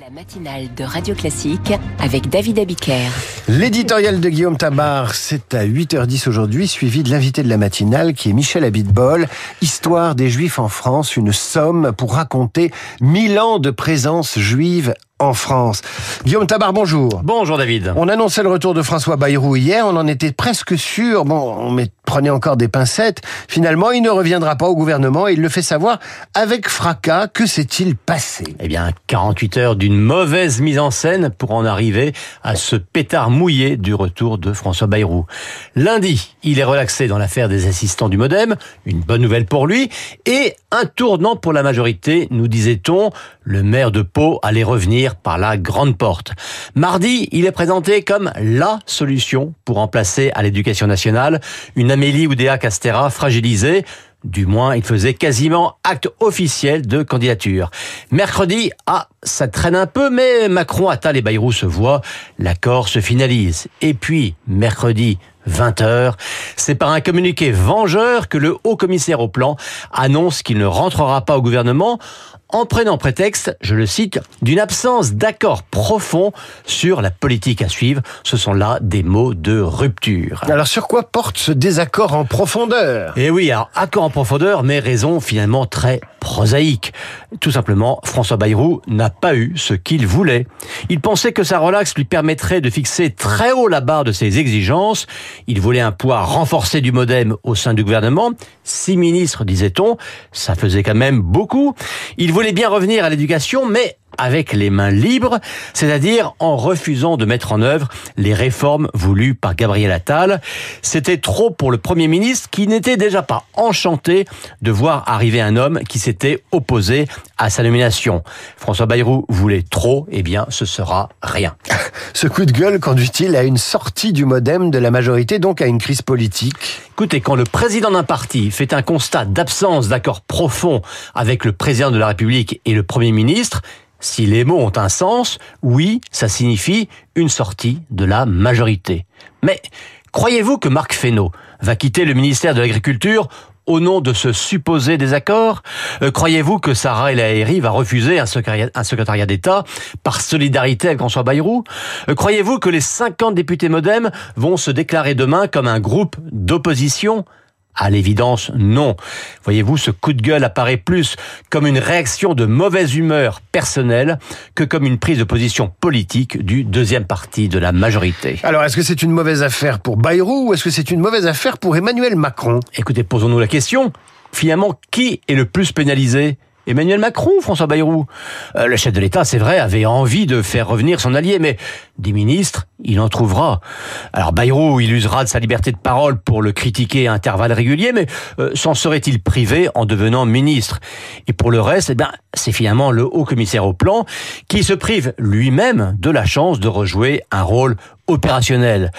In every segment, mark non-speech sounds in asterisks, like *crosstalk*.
La matinale de Radio Classique avec David Abiker. L'éditorial de Guillaume Tabar, c'est à 8h10 aujourd'hui, suivi de l'invité de la matinale qui est Michel Abitbol. Histoire des Juifs en France, une somme pour raconter mille ans de présence juive en France. Guillaume Tabar, bonjour. Bonjour David. On annonçait le retour de François Bayrou hier, on en était presque sûr. Bon, on met, prenait encore des pincettes. Finalement, il ne reviendra pas au gouvernement et il le fait savoir avec fracas. Que s'est-il passé? Eh bien, 48 heures d'une mauvaise mise en scène pour en arriver à ce pétard mouillé du retour de François Bayrou. Lundi, il est relaxé dans l'affaire des assistants du Modem, une bonne nouvelle pour lui, et un tournant pour la majorité, nous disait-on, le maire de Pau allait revenir par la grande porte. Mardi, il est présenté comme la solution pour remplacer à l'éducation nationale une Amélie Oudéa Castera fragilisée, du moins, il faisait quasiment acte officiel de candidature. Mercredi, ah, ça traîne un peu, mais Macron, Attal et Bayrou se voient, l'accord se finalise. Et puis, mercredi, 20h, c'est par un communiqué vengeur que le haut commissaire au plan annonce qu'il ne rentrera pas au gouvernement en prenant prétexte, je le cite, d'une absence d'accord profond sur la politique à suivre. Ce sont là des mots de rupture. Alors sur quoi porte ce désaccord en profondeur? Eh oui, alors accord en profondeur, mais raison finalement très prosaïque. Tout simplement, François Bayrou n'a pas eu ce qu'il voulait. Il pensait que sa relaxe lui permettrait de fixer très haut la barre de ses exigences. Il voulait un poids renforcé du modem au sein du gouvernement. Six ministres, disait-on, ça faisait quand même beaucoup. Il voulait bien revenir à l'éducation, mais avec les mains libres, c'est-à-dire en refusant de mettre en œuvre les réformes voulues par Gabriel Attal. C'était trop pour le Premier ministre qui n'était déjà pas enchanté de voir arriver un homme qui s'était opposé à sa nomination. François Bayrou voulait trop, eh bien ce sera rien. *laughs* Ce coup de gueule conduit-il à une sortie du modem de la majorité, donc à une crise politique? Écoutez, quand le président d'un parti fait un constat d'absence d'accord profond avec le président de la République et le Premier ministre, si les mots ont un sens, oui, ça signifie une sortie de la majorité. Mais croyez-vous que Marc Fesneau va quitter le ministère de l'Agriculture au nom de ce supposé désaccord? Euh, Croyez-vous que Sarah El Haïry va refuser un secrétariat, d'État par solidarité avec François Bayrou? Euh, Croyez-vous que les 50 députés modem vont se déclarer demain comme un groupe d'opposition? À l'évidence, non. Voyez-vous, ce coup de gueule apparaît plus comme une réaction de mauvaise humeur personnelle que comme une prise de position politique du deuxième parti de la majorité. Alors, est-ce que c'est une mauvaise affaire pour Bayrou ou est-ce que c'est une mauvaise affaire pour Emmanuel Macron? Écoutez, posons-nous la question. Finalement, qui est le plus pénalisé? Emmanuel Macron, François Bayrou. Euh, le chef de l'État, c'est vrai, avait envie de faire revenir son allié, mais des ministres, il en trouvera. Alors Bayrou, il usera de sa liberté de parole pour le critiquer à intervalles réguliers, mais euh, s'en serait-il privé en devenant ministre? Et pour le reste, eh bien, c'est finalement le haut commissaire au plan qui se prive lui-même de la chance de rejouer un rôle opérationnel.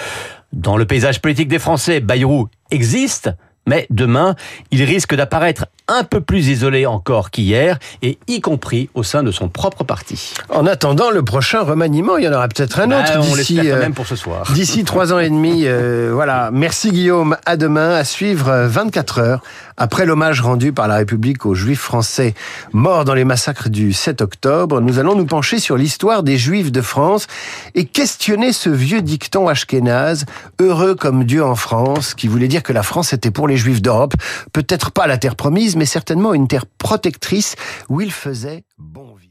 Dans le paysage politique des Français, Bayrou existe, mais demain, il risque d'apparaître un peu plus isolé encore qu'hier, et y compris au sein de son propre parti. En attendant le prochain remaniement, il y en aura peut-être un bah, autre d'ici euh, même pour ce soir. *laughs* D'ici trois ans et demi, euh, voilà. Merci Guillaume. À demain. À suivre 24 euh, heures après l'hommage rendu par la République aux Juifs français morts dans les massacres du 7 octobre. Nous allons nous pencher sur l'histoire des Juifs de France et questionner ce vieux dicton ashkénaze, heureux comme Dieu en France, qui voulait dire que la France était pour les Juifs d'Europe, peut-être pas la terre promise, mais certainement une terre protectrice où il faisait bon vivre.